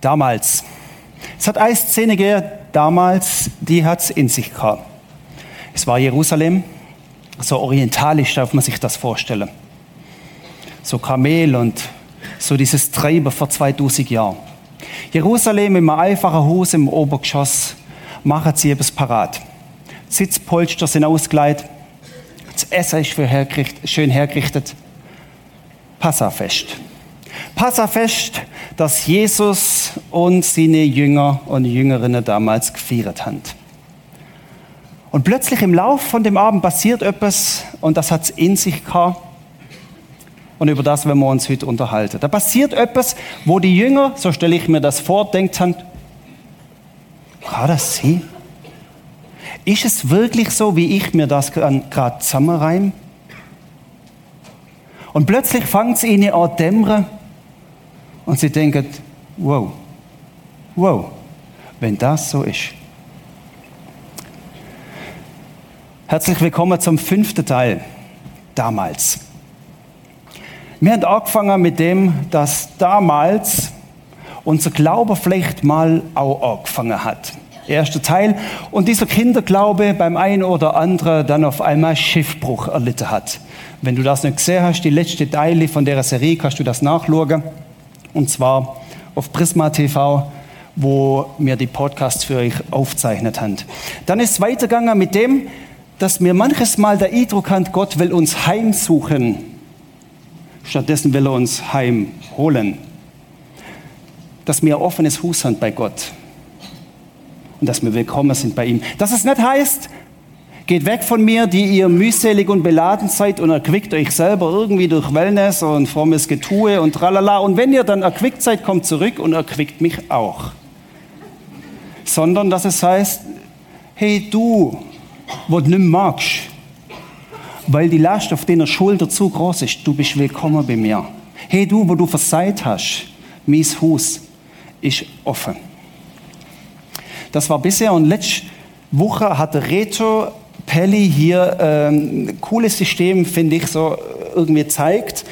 damals. Es hat eine Szene gegeben, damals, die hat es in sich gehabt. Es war Jerusalem, so orientalisch darf man sich das vorstellen. So Kamel und so dieses Treiben vor 2000 Jahren. Jerusalem im einfachen Haus im Obergeschoss machen sie etwas parat. Sitzpolster sind ausgeleitet, das Essen ist hergerichtet, schön hergerichtet. Passafest. Passafest, das Jesus und seine Jünger und Jüngerinnen damals gefeiert haben. Und plötzlich im Lauf von dem Abend passiert etwas und das hat es in sich gehabt. Und über das werden wir uns heute unterhalten. Da passiert etwas, wo die Jünger, so stelle ich mir das vor, denkt haben, kann das sein? Ist es wirklich so, wie ich mir das gerade zusammenreime? Und plötzlich fängt es ihnen an dämmern und sie denken, wow, wow, wenn das so ist. Herzlich willkommen zum fünften Teil, damals. Wir haben angefangen mit dem, dass damals unser Glaube vielleicht mal auch angefangen hat. Erster Teil. Und dieser Kinderglaube beim einen oder anderen dann auf einmal Schiffbruch erlitten hat. Wenn du das nicht gesehen hast, die letzte Teile von der Serie, kannst du das nachschauen. Und zwar auf Prisma TV, wo wir die Podcasts für euch aufzeichnet haben. Dann ist es weitergegangen mit dem, dass mir manches Mal der Eindruck hat, Gott will uns heimsuchen. Stattdessen will er uns heimholen. Dass wir ein offenes Haus haben bei Gott. Und dass wir willkommen sind bei ihm. Dass es nicht heißt, geht weg von mir, die ihr mühselig und beladen seid und erquickt euch selber irgendwie durch Wellness und frommes Getue und tralala. Und wenn ihr dann erquickt seid, kommt zurück und erquickt mich auch. Sondern dass es heißt, hey du, wo du nicht magst, weil die Last auf deiner Schulter zu groß ist. Du bist willkommen bei mir. Hey, du, wo du verseit hast, mein Haus ist offen. Das war bisher und letzte Woche hatte Reto Pelli hier ähm, ein cooles System, finde ich, so irgendwie zeigt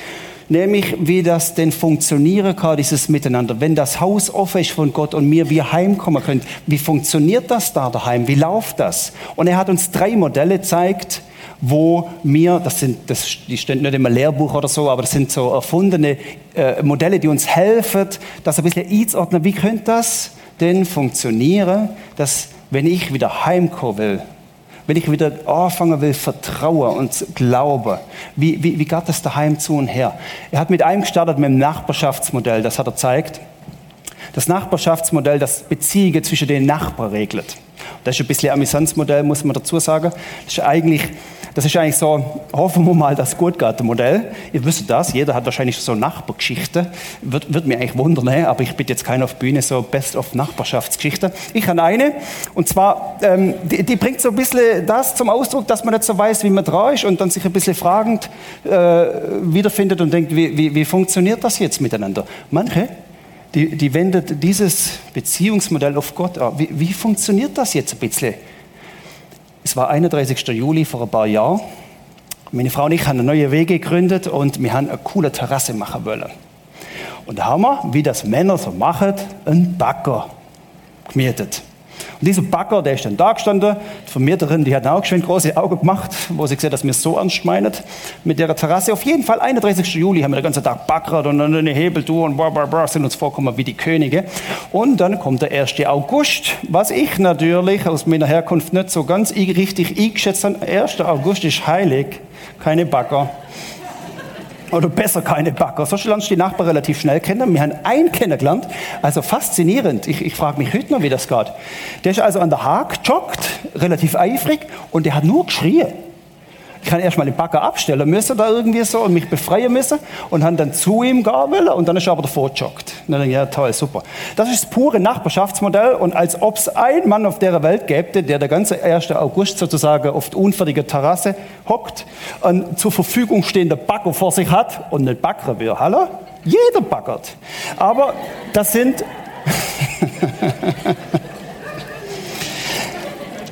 nämlich wie das denn funktionieren kann, dieses Miteinander. Wenn das Haus offen ist von Gott und wir wir heimkommen können, wie funktioniert das da daheim? Wie läuft das? Und er hat uns drei Modelle gezeigt, wo wir, das sind, das, die stehen nicht im Lehrbuch oder so, aber das sind so erfundene äh, Modelle, die uns helfen, das ein bisschen einzuordnen. Wie könnte das denn funktionieren, dass wenn ich wieder heimkommen will, wenn ich wieder anfangen will, vertrauen und glauben, wie, wie, wie geht das daheim zu und her? Er hat mit einem gestartet, mit dem Nachbarschaftsmodell, das hat er gezeigt. Das Nachbarschaftsmodell, das Beziehungen zwischen den Nachbarn regelt. Das ist ein bisschen ein Amüsanzmodell, muss man dazu sagen. Das ist eigentlich das ist eigentlich so, hoffen wir mal, das Gutgarten-Modell. Ihr wisst das, jeder hat wahrscheinlich so Nachbargeschichte. Wird, wird mir eigentlich wundern, aber ich bitte jetzt keinen auf Bühne, so Best of Nachbarschaftsgeschichte. Ich habe eine, und zwar, ähm, die, die, bringt so ein bisschen das zum Ausdruck, dass man nicht so weiß, wie man dran ist und dann sich ein bisschen fragend äh, wiederfindet und denkt, wie, wie, wie funktioniert das jetzt miteinander? Manche, die, die wendet dieses Beziehungsmodell auf Gott an. Wie, wie funktioniert das jetzt ein bisschen? Es war 31. Juli vor ein paar Jahren. Meine Frau und ich haben eine neue Wege gegründet und wir haben eine coole Terrasse machen wollen. Und da haben wir, wie das Männer so machen, einen Bagger gemietet. Und dieser Bagger, der ist dann da gestanden. Die Vermieterin, die hat auch schön große Augen gemacht, wo sie gesehen dass es so ernst meinen mit der Terrasse. Auf jeden Fall, 31. Juli haben wir den ganzen Tag baggert und dann eine Hebeltour und bla, bla, sind uns vorkommen wie die Könige. Und dann kommt der 1. August, was ich natürlich aus meiner Herkunft nicht so ganz richtig eingeschätzt habe. 1. August ist heilig, keine Bagger. Oder besser keine Bagger. So lernst du die Nachbarn relativ schnell kennen. Wir haben einen kennengelernt. Also faszinierend. Ich, ich frage mich heute noch, wie das geht. Der ist also an der Haag joggt, relativ eifrig, und der hat nur geschrien. Ich kann erstmal den Bagger abstellen müssen, da irgendwie so, und mich befreien müssen, und haben dann zu ihm gehen wollen, und dann ist er aber davor gejoggt. dann denke ich, ja, toll, super. Das ist das pure Nachbarschaftsmodell, und als ob es einen Mann auf der Welt gäbe, der der ganze 1. August sozusagen auf der unfertigen Terrasse hockt, einen zur Verfügung stehenden Bagger vor sich hat und nicht baggern will. Hallo? Jeder baggert. Aber das sind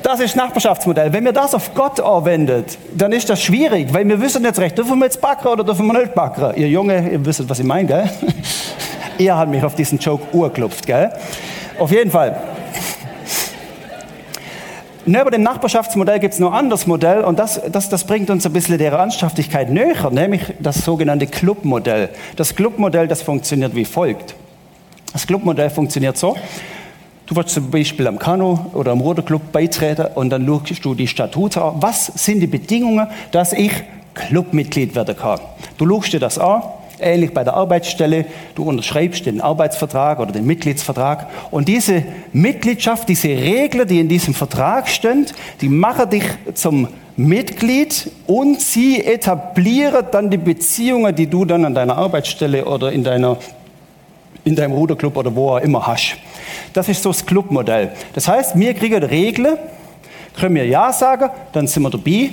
Das ist Nachbarschaftsmodell. Wenn wir das auf Gott anwendet, dann ist das schwierig, weil wir wissen nicht recht, dürfen wir jetzt backen oder dürfen wir nicht backen? Ihr Junge, ihr wisst, was ich meine, gell? Ihr habt mich auf diesen Joke urklopft, gell? Auf jeden Fall. Neben dem Nachbarschaftsmodell gibt es noch ein anderes Modell und das, das, das bringt uns ein bisschen der Ernsthaftigkeit näher, nämlich das sogenannte Clubmodell. Das Clubmodell, das funktioniert wie folgt. Das Clubmodell funktioniert so, Du willst zum Beispiel am Kanu oder am Ruderclub beitreten und dann schaust du die Statute an. Was sind die Bedingungen, dass ich Clubmitglied werden kann? Du schaust dir das an, ähnlich bei der Arbeitsstelle. Du unterschreibst den Arbeitsvertrag oder den Mitgliedsvertrag. Und diese Mitgliedschaft, diese Regeln, die in diesem Vertrag stehen, die machen dich zum Mitglied und sie etablieren dann die Beziehungen, die du dann an deiner Arbeitsstelle oder in, deiner, in deinem Ruderclub oder wo auch immer hast. Das ist so das Clubmodell. Das heißt, wir kriegen Regeln, können wir Ja sagen, dann sind wir dabei.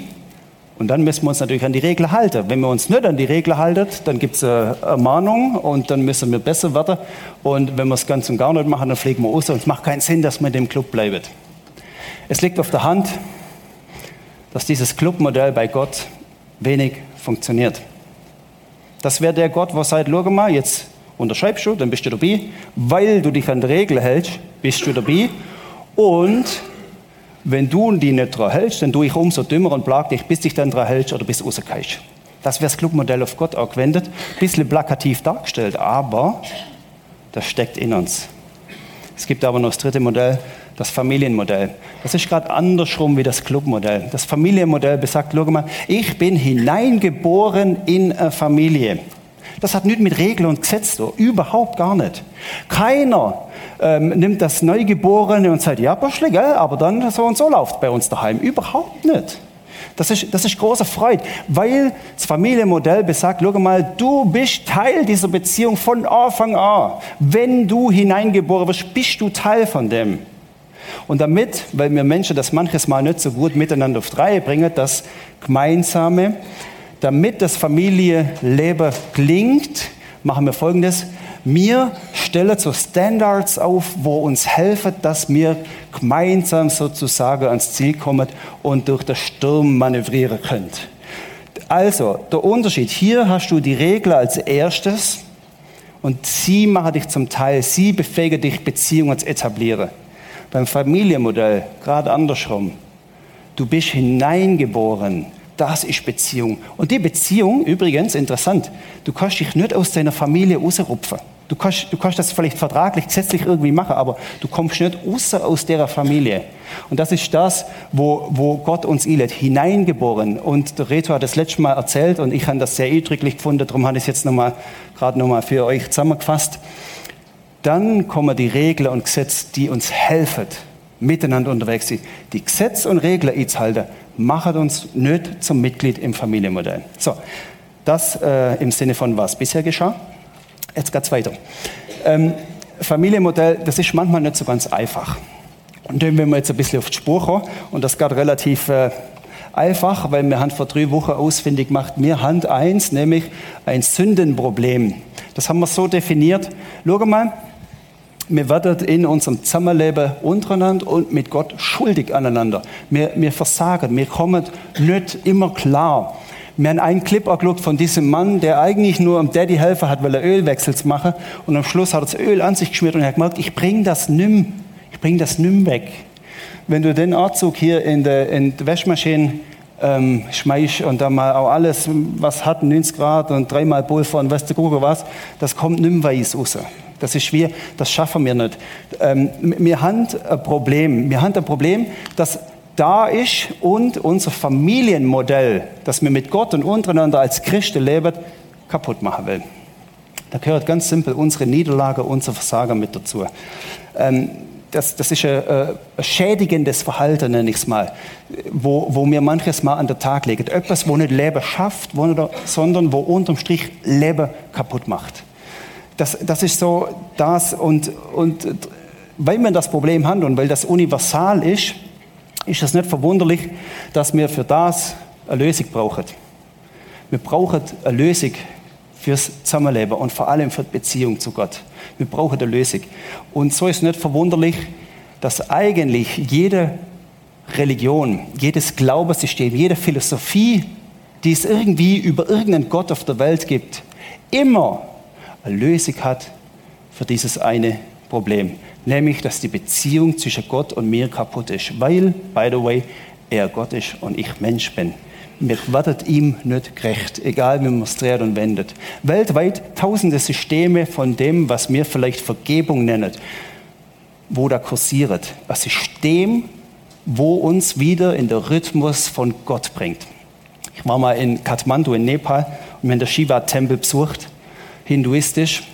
Und dann müssen wir uns natürlich an die Regeln halten. Wenn wir uns nicht an die Regeln halten, dann gibt es eine Ermahnung und dann müssen wir besser werden. Und wenn wir es ganz und gar nicht machen, dann fliegen wir aus und es macht keinen Sinn, dass man in dem Club bleibt. Es liegt auf der Hand, dass dieses Clubmodell bei Gott wenig funktioniert. Das wäre der Gott, was sagt, schau mal, jetzt unterschreibst du, dann bist du dabei. Weil du dich an die Regeln hältst, bist du dabei. Und wenn du die nicht dran hältst, dann tue ich umso dümmer und plag dich, bis dich dann dran hältst oder bis rauskommst. Das wäre das Clubmodell auf Gott angewendet. Ein bisschen plakativ dargestellt, aber das steckt in uns. Es gibt aber noch das dritte Modell, das Familienmodell. Das ist gerade andersrum wie das Clubmodell. Das Familienmodell besagt, schau mal, ich bin hineingeboren in eine Familie. Das hat nichts mit Regeln und Gesetz zu Überhaupt gar nicht. Keiner ähm, nimmt das Neugeborene und sagt, ja, Boschle, gell, aber dann so und so läuft bei uns daheim. Überhaupt nicht. Das ist, das ist große Freude, weil das Familienmodell besagt, schau mal, du bist Teil dieser Beziehung von Anfang an. Wenn du hineingeboren wirst, bist du Teil von dem. Und damit, weil wir Menschen das manches Mal nicht so gut miteinander auf Reihe bringen, das Gemeinsame, damit das Familienleben klingt, machen wir Folgendes. Wir stellen so Standards auf, wo uns helfen, dass wir gemeinsam sozusagen ans Ziel kommen und durch den Sturm manövrieren können. Also, der Unterschied. Hier hast du die Regel als erstes und sie machen dich zum Teil, sie befähigen dich, Beziehungen zu etablieren. Beim Familienmodell gerade andersrum. Du bist hineingeboren das ist Beziehung. Und die Beziehung, übrigens, interessant, du kannst dich nicht aus deiner Familie rausrupfen. Du kannst, du kannst das vielleicht vertraglich, gesetzlich irgendwie machen, aber du kommst nicht raus aus der Familie. Und das ist das, wo, wo Gott uns einlädt, hineingeboren. Und der Reto hat das letzte Mal erzählt und ich habe das sehr eindrücklich gefunden, darum habe ich es jetzt nochmal, gerade nochmal für euch zusammengefasst. Dann kommen die Regeln und Gesetze, die uns helfen, miteinander unterwegs sind. Die Gesetze und Regeln einzuhalten, machen uns nicht zum Mitglied im Familienmodell. So, das äh, im Sinne von was bisher geschah. Jetzt geht's weiter. Ähm, Familienmodell, das ist manchmal nicht so ganz einfach. Und dann wenn wir jetzt ein bisschen auf die Spur kommen, und das geht relativ äh, einfach, weil wir haben vor drei Wochen ausfindig gemacht, wir haben eins, nämlich ein Sündenproblem. Das haben wir so definiert. Schau mal, wir werden in unserem Zusammenleben untereinander und mit Gott schuldig aneinander. Wir, wir versagen, wir kommen nicht immer klar. Wir haben einen Clip angeschaut von diesem Mann, der eigentlich nur am Daddy helfen hat, weil er Ölwechsel zu machen. Und am Schluss hat er das Öl an sich geschmiert und er hat gemerkt, ich bringe das nimm, ich bringe das nimm weg. Wenn du den Anzug hier in der, in der Waschmaschine ähm, schmeißt und dann mal auch alles, was hat 90 Grad und dreimal Pulver und weißt du was, das kommt nimm weiß raus. Das ist schwer, das schaffen wir nicht. Ähm, wir haben ein Problem. Wir haben ein Problem, das da ist und unser Familienmodell, das wir mit Gott und untereinander als Christen leben, kaputt machen will. Da gehört ganz simpel unsere Niederlage, unser Versagen mit dazu. Ähm, das, das, ist ein, ein, schädigendes Verhalten, nenne ich es mal, wo, wo mir manches Mal an den Tag legt. Etwas, wo nicht Leben schafft, wo nicht, sondern wo unterm Strich Leben kaputt macht. Das, das ist so das und, und weil wir das Problem haben und weil das universal ist, ist es nicht verwunderlich, dass wir für das eine Lösung brauchen. Wir brauchen eine Lösung fürs Zusammenleben und vor allem für die Beziehung zu Gott. Wir brauchen eine Lösung. Und so ist es nicht verwunderlich, dass eigentlich jede Religion, jedes Glaubenssystem, jede Philosophie, die es irgendwie über irgendeinen Gott auf der Welt gibt, immer Lösung hat für dieses eine Problem, nämlich dass die Beziehung zwischen Gott und mir kaputt ist, weil, by the way, er Gott ist und ich Mensch bin. Wir werden ihm nicht gerecht, egal wie man es dreht und wendet. Weltweit tausende Systeme von dem, was wir vielleicht Vergebung nennen, wo da kursiert. Ein System, wo uns wieder in den Rhythmus von Gott bringt. Ich war mal in Kathmandu in Nepal und wir haben den Shiva-Tempel besucht, hinduistisch.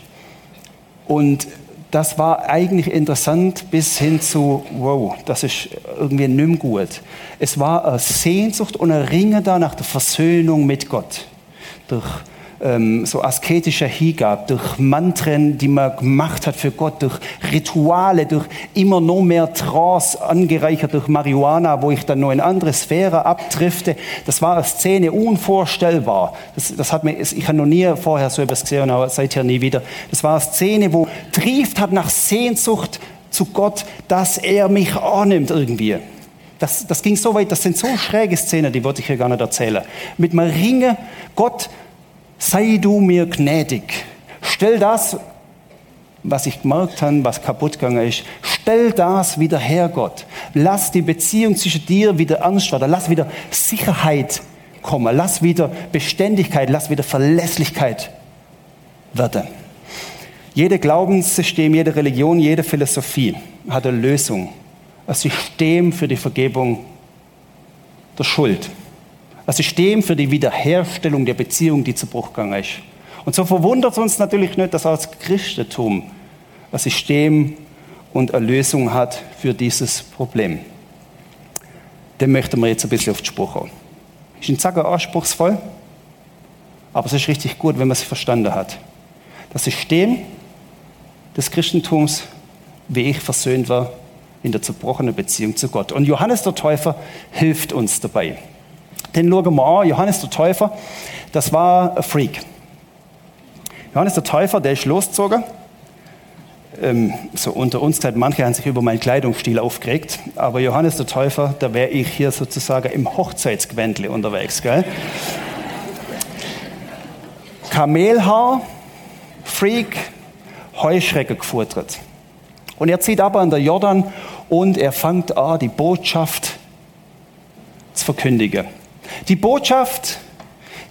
Und das war eigentlich interessant bis hin zu, wow, das ist irgendwie nimm gut. Es war eine Sehnsucht und ein Ringen da nach der Versöhnung mit Gott. Durch ähm, so asketischer Hingabe, durch Mantren, die man gemacht hat für Gott, durch Rituale, durch immer noch mehr Trance, angereichert durch Marihuana, wo ich dann noch in andere Sphäre abdrifte. Das war eine Szene unvorstellbar. Das, das hat mir, ich habe noch nie vorher so etwas gesehen, aber seither nie wieder. Das war eine Szene, wo trieft hat nach Sehnsucht zu Gott, dass er mich annimmt irgendwie. Das, das ging so weit, das sind so schräge Szenen, die wollte ich hier gar nicht erzählen. Mit einem Ringe, Gott sei du mir gnädig. Stell das, was ich gemerkt habe, was kaputt gegangen ist, stell das wieder her, Gott. Lass die Beziehung zwischen dir wieder ernst werden. Lass wieder Sicherheit kommen. Lass wieder Beständigkeit, lass wieder Verlässlichkeit werden. Jede Glaubenssystem, jede Religion, jede Philosophie hat eine Lösung. Ein System für die Vergebung der Schuld ein System für die Wiederherstellung der Beziehung, die zu Bruch gegangen ist. Und so verwundert es uns natürlich nicht, dass als Christentum ein System und eine Lösung hat für dieses Problem. Dem möchten wir jetzt ein bisschen auf die Spur kommen. Ist ein Zacker anspruchsvoll, aber es ist richtig gut, wenn man es verstanden hat. Das System des Christentums, wie ich versöhnt war, in der zerbrochenen Beziehung zu Gott. Und Johannes der Täufer hilft uns dabei. Den schauen wir an. Johannes der Täufer, das war ein Freak. Johannes der Täufer, der ist losgezogen. Ähm, so unter uns gesagt, manche haben sich über meinen Kleidungsstil aufgeregt, aber Johannes der Täufer, da wäre ich hier sozusagen im Hochzeitsgewändle unterwegs. Gell? Kamelhaar, Freak, Heuschrecke gefuttert. Und er zieht aber an der Jordan und er fängt an, die Botschaft zu verkündigen. Die Botschaft,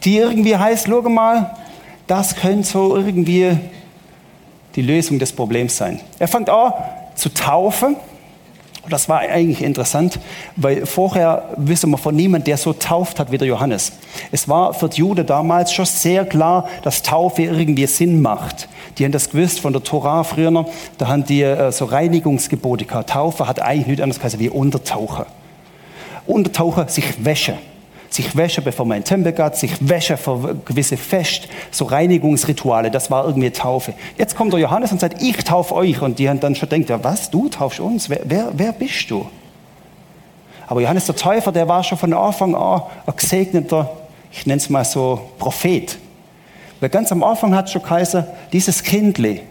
die irgendwie heißt, schau mal, das könnte so irgendwie die Lösung des Problems sein. Er fängt an zu taufen. Das war eigentlich interessant, weil vorher wissen wir von niemandem, der so tauft hat wie der Johannes. Es war für die Juden damals schon sehr klar, dass Taufe irgendwie Sinn macht. Die haben das gewusst von der Tora früher noch. Da haben die äh, so Reinigungsgebote gehabt. Taufe hat eigentlich nichts anderes geheißen wie Untertauchen. Untertauchen, sich wäschen sich wäsche, bevor man in den Tempel geht, sich wäsche für gewisse Fest, so Reinigungsrituale, das war irgendwie Taufe. Jetzt kommt der Johannes und sagt, ich taufe euch. Und die haben dann schon gedacht, ja, was, du taufst uns? Wer, wer, wer bist du? Aber Johannes der Täufer, der war schon von Anfang an ein gesegneter, ich nenne es mal so, Prophet. Weil ganz am Anfang hat schon geheißen, dieses Kindli,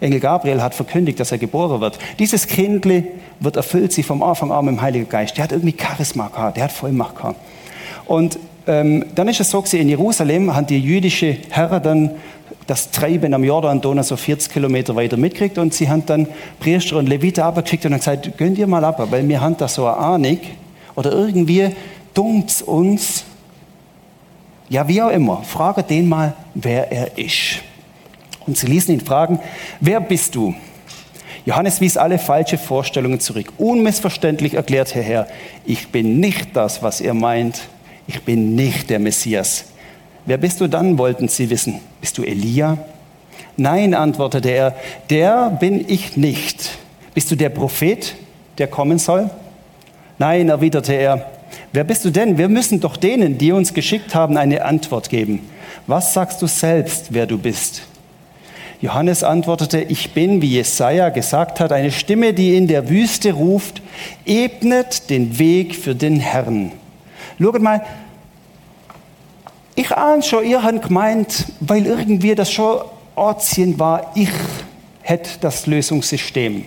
Engel Gabriel hat verkündigt, dass er geboren wird. Dieses Kindli wird erfüllt sie vom Anfang an mit dem Heiligen Geist. Der hat irgendwie Charisma gehabt, der hat Vollmacht gehabt. Und ähm, dann ist es so, in Jerusalem haben die jüdische Herren dann das Treiben am Jordan-Donau so 40 Kilometer weiter mitgekriegt und sie haben dann Priester und Leviter abgekriegt und haben gesagt, gönnt ihr mal ab, weil wir haben da so eine Ahnung oder irgendwie dunkt uns, ja wie auch immer, frage den mal, wer er ist. Und sie ließen ihn fragen, wer bist du? Johannes wies alle falsche Vorstellungen zurück. Unmissverständlich erklärt er Herr, ich bin nicht das, was ihr meint, ich bin nicht der Messias. Wer bist du dann, wollten sie wissen. Bist du Elia? Nein, antwortete er, der bin ich nicht. Bist du der Prophet, der kommen soll? Nein, erwiderte er, wer bist du denn? Wir müssen doch denen, die uns geschickt haben, eine Antwort geben. Was sagst du selbst, wer du bist? Johannes antwortete, ich bin, wie Jesaja gesagt hat, eine Stimme, die in der Wüste ruft, ebnet den Weg für den Herrn. Schaut mal, ich ahne schon, ihr habt gemeint, weil irgendwie das schon Ortschen war, ich hätte das Lösungssystem.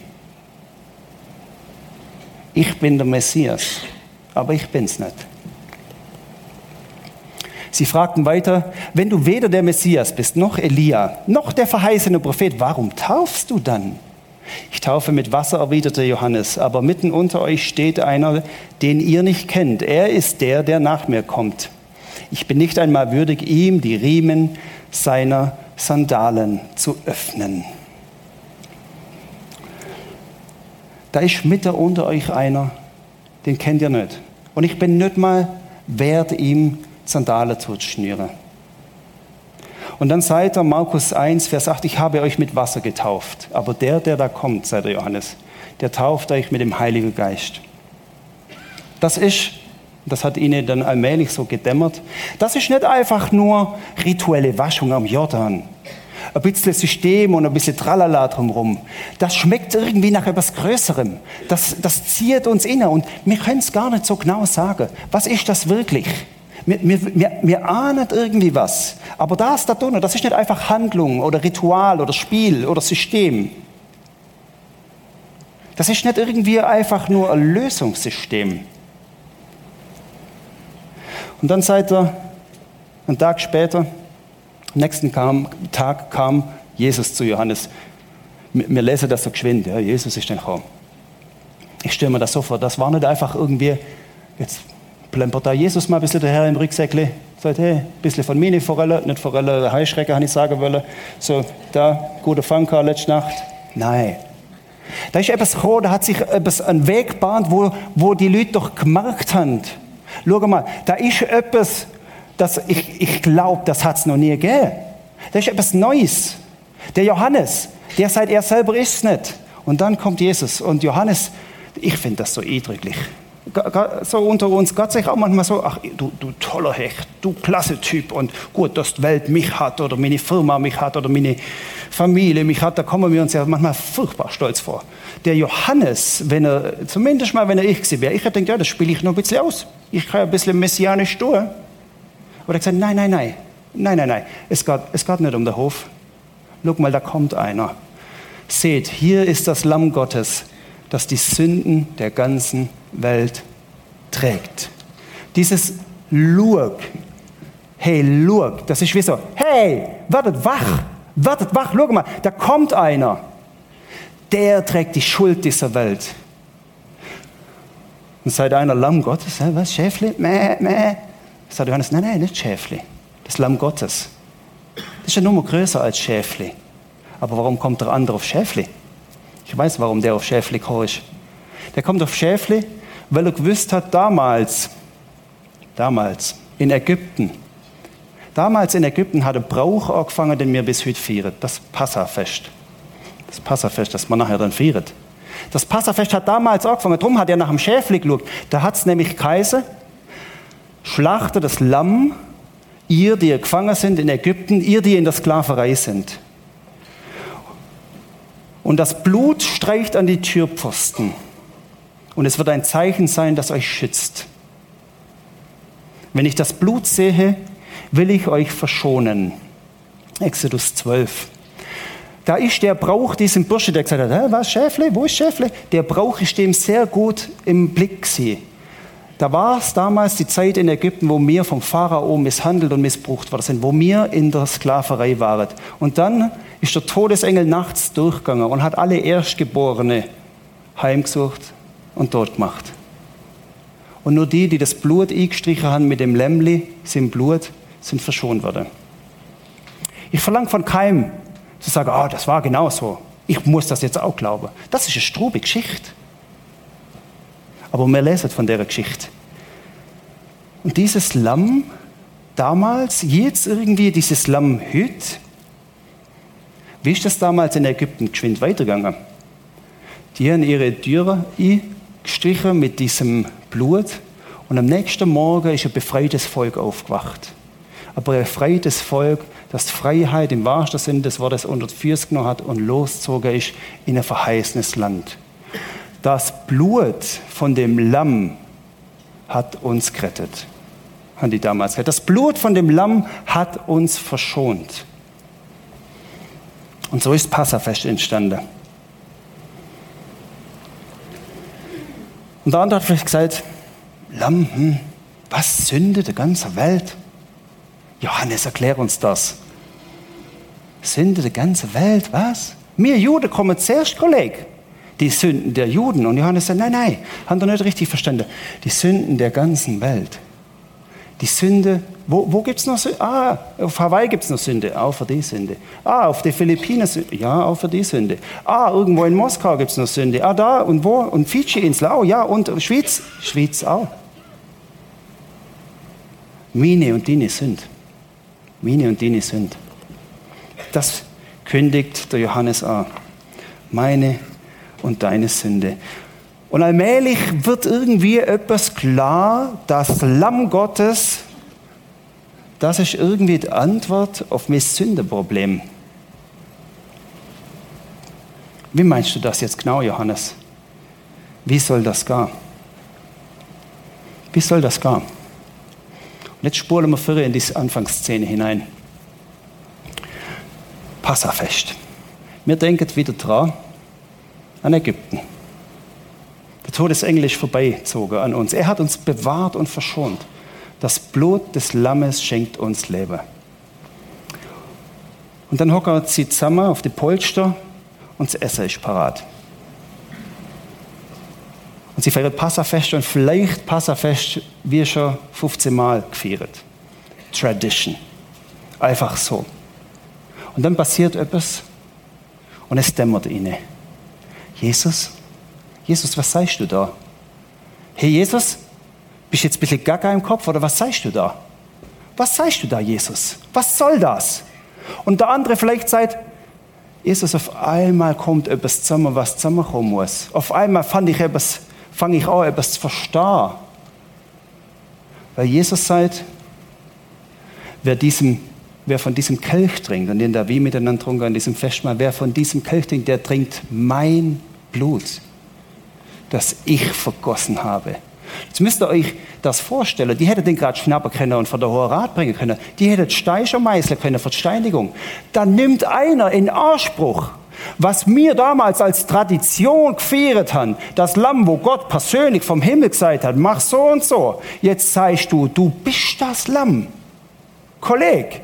Ich bin der Messias, aber ich bin's nicht. Sie fragten weiter, wenn du weder der Messias bist, noch Elia, noch der verheißene Prophet, warum taufst du dann? Ich taufe mit Wasser, erwiderte Johannes, aber mitten unter euch steht einer, den ihr nicht kennt. Er ist der, der nach mir kommt. Ich bin nicht einmal würdig, ihm die Riemen seiner Sandalen zu öffnen. Da ist mitten unter euch einer, den kennt ihr nicht. Und ich bin nicht mal wert, ihm Sandalen zu schnüren. Und dann seid ihr, Markus 1, Vers 8, ich habe euch mit Wasser getauft. Aber der, der da kommt, sagt der Johannes, der tauft euch mit dem Heiligen Geist. Das ist, das hat ihnen dann allmählich so gedämmert, das ist nicht einfach nur rituelle Waschung am Jordan. Ein bisschen System und ein bisschen Tralala drumherum. Das schmeckt irgendwie nach etwas Größerem. Das, das zieht uns inne und wir können es gar nicht so genau sagen. Was ist das wirklich? Wir, wir, wir, ahnen irgendwie was. Aber das da drinnen, das ist nicht einfach Handlung oder Ritual oder Spiel oder System. Das ist nicht irgendwie einfach nur ein Lösungssystem. Und dann seid ihr, einen Tag später, am nächsten kam, Tag kam Jesus zu Johannes. Wir lesen das so geschwind, ja, Jesus ist dann gekommen. Ich stelle mir das so vor, das war nicht einfach irgendwie, jetzt plempert da Jesus mal ein bisschen daher im Rucksäckle, sagt, hey, ein bisschen von Mini Forelle, nicht Forelle, Heischrecke, habe ich sagen wollen. So, da, gute Fanker letzte Nacht. Nein. Da ist etwas gekommen, da hat sich etwas ein Weg gebahnt, wo, wo die Leute doch gemerkt haben. Schau mal, da ist etwas, das ich, ich glaube, das hat es noch nie gegeben. Da ist etwas Neues. Der Johannes, der sagt, er selber ist es nicht. Und dann kommt Jesus. Und Johannes, ich finde das so eindrücklich so unter uns, Gott sagt auch manchmal so, ach du, du toller Hecht, du klasse Typ und gut, dass die Welt mich hat oder meine Firma mich hat oder meine Familie mich hat, da kommen wir uns ja manchmal furchtbar stolz vor. Der Johannes, wenn er, zumindest mal, wenn er ich gewesen wäre, ich hätte gedacht, ja, das spiele ich noch ein bisschen aus. Ich kann ein bisschen messianisch tun. Aber er hat gesagt, nein, nein, nein, nein, nein, nein, es geht, es geht nicht um den Hof. Guck mal, da kommt einer. Seht, hier ist das Lamm Gottes, das die Sünden der ganzen Welt trägt. Dieses Lurk, hey, Lurk, das ist wie so, hey, werdet wach, werdet wach, schau mal, da kommt einer, der trägt die Schuld dieser Welt. Und seid einer Lamm Gottes, was, Schäfli? Mäh, mäh. Sagt Johannes, nein, nein, nicht Schäfli, das Lamm Gottes. Das ist ja nur größer als Schäfli. Aber warum kommt der andere auf Schäfli? Ich weiß, warum der auf Schäfli ist. Der kommt auf Schäfli, weil er gewusst hat, damals, damals in Ägypten, damals in Ägypten hat ein Brauch angefangen, den wir bis heute feiern, das Passafest. Das Passafest, das man nachher dann feiert. Das Passafest hat damals angefangen, darum hat er nach dem Schäfli geschaut. Da hat es nämlich Kaiser, schlachte das Lamm, ihr, die gefangen sind in Ägypten, ihr, die in der Sklaverei sind. Und das Blut streicht an die Türpfosten. Und es wird ein Zeichen sein, das euch schützt. Wenn ich das Blut sehe, will ich euch verschonen. Exodus 12. Da ist der Brauch diesem Bursche, der gesagt hat, was, Schäfle, wo ist Schäfle? Der Brauch ist dem sehr gut im Blick gewesen. Da war es damals die Zeit in Ägypten, wo wir vom Pharao misshandelt und missbraucht worden sind, wo wir in der Sklaverei waren. Und dann ist der Todesengel nachts durchgegangen und hat alle Erstgeborene heimgesucht und dort gemacht. Und nur die, die das Blut eingestrichen haben mit dem Lämmli, sind Blut, sind verschont worden. Ich verlange von keinem zu sagen, ah, oh, das war genau so. Ich muss das jetzt auch glauben. Das ist eine strube Geschichte. Aber wir lesen von der Geschichte. Und dieses Lamm damals, jetzt irgendwie dieses Lamm heute, wie ist das damals in Ägypten geschwind weitergegangen? Die haben ihre Türe gestrichen mit diesem Blut und am nächsten Morgen ist ein befreites Volk aufgewacht. Aber ein befreites Volk, das Freiheit im wahrsten Sinne des Wortes unter die genommen hat und losgezogen ist in ein verheißenes Land. Das Blut von dem Lamm hat uns gerettet, haben die damals gesagt. Das Blut von dem Lamm hat uns verschont. Und so ist Passafest entstanden. Und der andere hat vielleicht gesagt, Lamm, hm, was Sünde der ganzen Welt? Johannes, erklär uns das. Sünde der ganzen Welt, was? Wir Juden kommen zuerst, Kollege. Die Sünden der Juden. Und Johannes sagt, nein, nein, haben ihr nicht richtig verstanden. Die Sünden der ganzen Welt. Die Sünde, wo, wo gibt es noch Sünde? Ah, auf Hawaii gibt es noch Sünde, auch für die Sünde. Ah, auf den Philippinen, ja, auch für die Sünde. Ah, irgendwo in Moskau gibt es noch Sünde. Ah, da und wo? Und Fidschi-Insel auch, ja, und Schweiz, Schweiz auch. Mine und Dine sind. Mine und Dine sind. Das kündigt der Johannes an. Meine und deine Sünde. Und allmählich wird irgendwie etwas klar, das Lamm Gottes, das ist irgendwie die Antwort auf mein Sündeproblem. Wie meinst du das jetzt genau, Johannes? Wie soll das gehen? Wie soll das gehen? Und jetzt spulen wir vorher in diese Anfangsszene hinein. Passafest. Wir denken wieder dran an Ägypten. Der Todesengel ist vorbeizogen an uns. Er hat uns bewahrt und verschont. Das Blut des Lammes schenkt uns Leben. Und dann hocken sie zusammen auf die Polster und das Essen ist parat. Und sie feiert Passafest und vielleicht Passafest wie schon 15 Mal gefeiert. Tradition. Einfach so. Und dann passiert etwas und es dämmert ihnen. Jesus, Jesus, was sagst du da? Hey Jesus, bist du jetzt ein bisschen gaga im Kopf oder was sagst du da? Was sagst du da, Jesus? Was soll das? Und der andere vielleicht sagt, Jesus, auf einmal kommt etwas zusammen, was zusammenkommen muss. Auf einmal fange ich, etwas, fange ich an, etwas zu verstehen. Weil Jesus sagt, wer diesem wer von diesem Kelch trinkt, und den da wie miteinander trunken an diesem Festmahl, wer von diesem Kelch trinkt, der trinkt mein Blut, das ich vergossen habe. Jetzt müsst ihr euch das vorstellen. Die hätten den gerade schnappen können und von der Hohe Rat bringen können. Die hätten Steicher meißeln können für die Steinigung. Dann nimmt einer in Anspruch, was wir damals als Tradition gefeiert haben, das Lamm, wo Gott persönlich vom Himmel gesagt hat, mach so und so. Jetzt sagst du, du bist das Lamm. Kollege,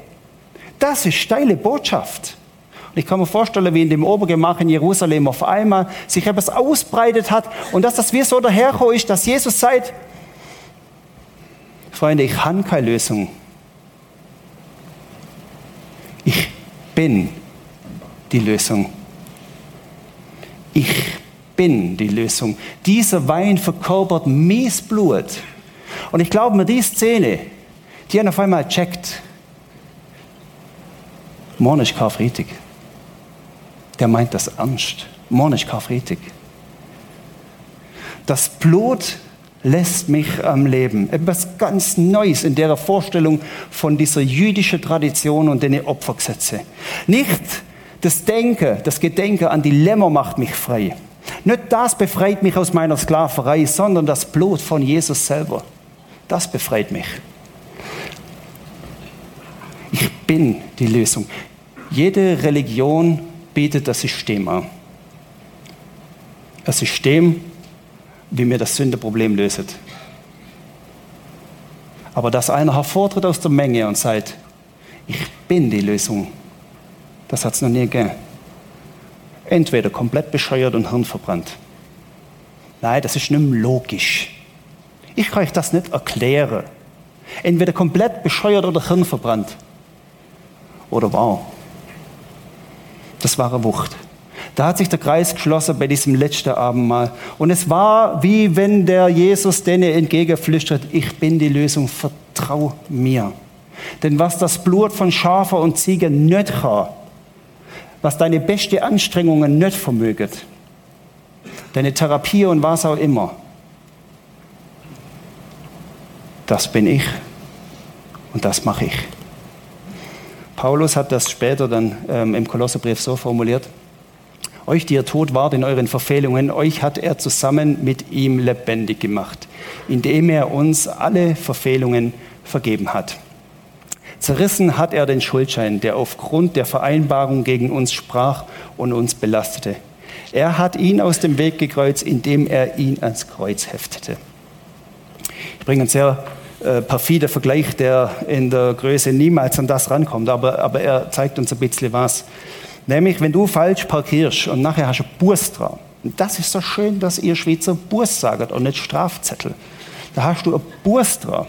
das ist steile Botschaft. Und ich kann mir vorstellen, wie in dem Obergemach in Jerusalem auf einmal sich etwas ausbreitet hat und dass das wie so daherkommt ist, dass Jesus sagt, Freunde, ich habe keine Lösung. Ich bin die Lösung. Ich bin die Lösung. Dieser Wein verkörpert Miesblut. Und ich glaube mir, die Szene, die haben auf einmal checkt, Morgen ist Karfreitag. Der meint das ernst. Morgen ist Karfreitag. Das Blut lässt mich am Leben. Etwas ganz Neues in der Vorstellung von dieser jüdischen Tradition und den Opfergesetze. Nicht das Denken, das Gedenken an die Lämmer macht mich frei. Nicht das befreit mich aus meiner Sklaverei, sondern das Blut von Jesus selber. Das befreit mich. Ich bin die Lösung. Jede Religion bietet das System an. Ein System, wie mir das Sündeproblem löst. Aber dass einer hervortritt aus der Menge und sagt, ich bin die Lösung, das hat es noch nie gegeben. Entweder komplett bescheuert und hirnverbrannt. Nein, das ist nicht mehr logisch. Ich kann euch das nicht erklären. Entweder komplett bescheuert oder hirnverbrannt. Oder wow. Das war eine Wucht. Da hat sich der Kreis geschlossen bei diesem letzten Abendmahl. Und es war wie wenn der Jesus denen entgegenflüstert, ich bin die Lösung, vertrau mir. Denn was das Blut von Schafe und Ziegen nicht kann, was deine beste Anstrengungen nicht vermöget, deine Therapie und was auch immer, das bin ich und das mache ich. Paulus hat das später dann ähm, im Kolosserbrief so formuliert. Euch, die ihr tot wart in euren Verfehlungen, euch hat er zusammen mit ihm lebendig gemacht, indem er uns alle Verfehlungen vergeben hat. Zerrissen hat er den Schuldschein, der aufgrund der Vereinbarung gegen uns sprach und uns belastete. Er hat ihn aus dem Weg gekreuzt, indem er ihn ans Kreuz heftete. Ich bringe ein sehr äh, perfide Vergleich, der in der Größe niemals an das rankommt, aber, aber er zeigt uns ein bisschen was. Nämlich, wenn du falsch parkierst und nachher hast du Bus dran. Und das ist so schön, dass ihr Schweizer Bus sagt und nicht Strafzettel. Da hast du ein Bus dran.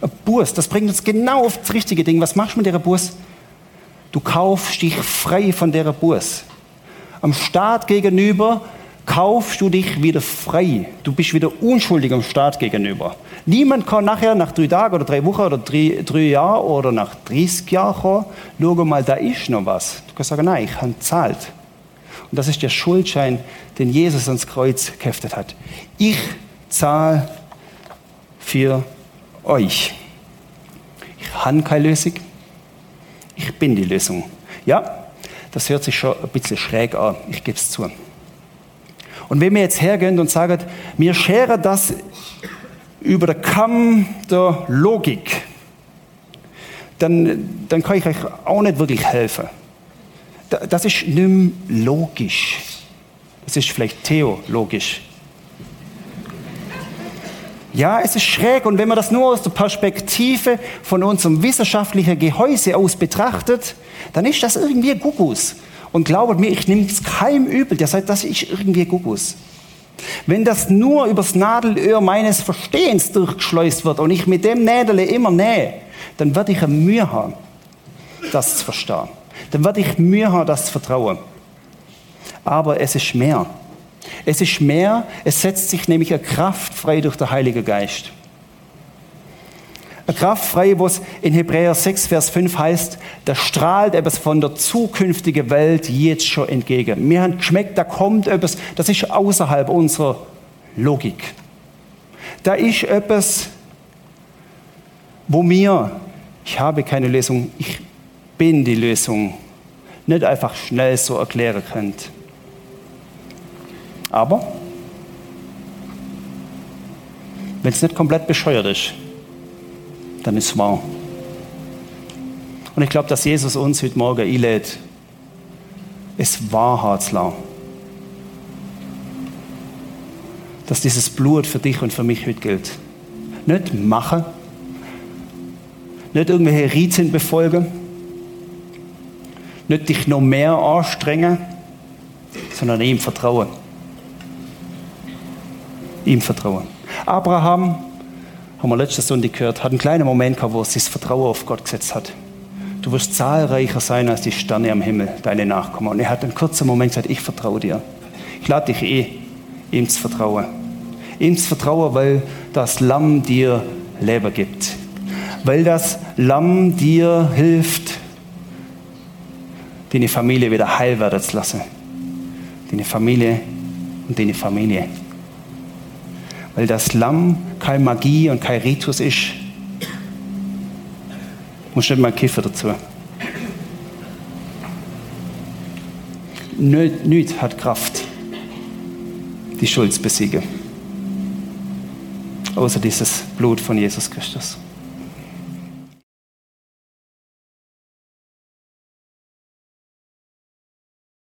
Ein Bus, das bringt uns genau auf das richtige Ding. Was machst du mit der Bus? Du kaufst dich frei von der Bus. Am Staat gegenüber kaufst du dich wieder frei. Du bist wieder unschuldig am Staat gegenüber. Niemand kann nachher nach drei Tagen oder drei Wochen oder drei, drei Jahren oder nach 30 Jahren kommen, schau mal, da ist noch was. Du kannst sagen, nein, ich habe zahlt. Und das ist der Schuldschein, den Jesus ans Kreuz geheftet hat. Ich zahle für euch. Ich habe keine Lösung. Ich bin die Lösung. Ja, das hört sich schon ein bisschen schräg an, ich gebe es zu. Und wenn wir jetzt hergehen und sagen, wir scheren das über den Kamm der Logik, dann, dann kann ich euch auch nicht wirklich helfen. Das ist nicht logisch. Das ist vielleicht theologisch. Ja, es ist schräg und wenn man das nur aus der Perspektive von unserem wissenschaftlichen Gehäuse aus betrachtet, dann ist das irgendwie Gugus. Und glaubt mir, ich nehme es keinem übel, der sagt, das ist irgendwie Gugus. Wenn das nur übers Nadelöhr meines Verstehens durchgeschleust wird und ich mit dem Nädel immer nähe, dann werde ich Mühe haben, das zu verstehen. Dann werde ich Mühe haben, das zu vertrauen. Aber es ist mehr. Es ist mehr, es setzt sich nämlich eine Kraft frei durch den Heiligen Geist. Kraft frei, wo es in Hebräer 6, Vers 5 heißt, da strahlt etwas von der zukünftigen Welt jetzt schon entgegen. Mir hat geschmeckt, da kommt etwas, das ist außerhalb unserer Logik. Da ist etwas, wo mir, ich habe keine Lösung, ich bin die Lösung, nicht einfach schnell so erklären könnt. Aber wenn es nicht komplett bescheuert ist, dann ist es wahr. Und ich glaube, dass Jesus uns heute Morgen einlädt, es wahrhaben zu. Dass dieses Blut für dich und für mich heute gilt. Nicht machen, nicht irgendwelche Riten befolgen, nicht dich noch mehr anstrengen, sondern ihm vertrauen. Ihm vertrauen. Abraham haben wir letzte Stunde gehört, hat einen kleinen Moment gehabt, wo er sein Vertrauen auf Gott gesetzt hat. Du wirst zahlreicher sein als die Sterne am Himmel, deine Nachkommen. Und er hat einen kurzen Moment gesagt, ich vertraue dir. Ich lade dich eh, ihm zu vertrauen. Ihm zu vertrauen, weil das Lamm dir Leben gibt. Weil das Lamm dir hilft, deine Familie wieder heil werden zu lassen. Deine Familie und deine Familie. Weil das Lamm keine Magie und kein Ritus ist. Muss nicht mal Kiffer dazu. Nichts hat Kraft, die Schuld zu besiegen. Außer dieses Blut von Jesus Christus.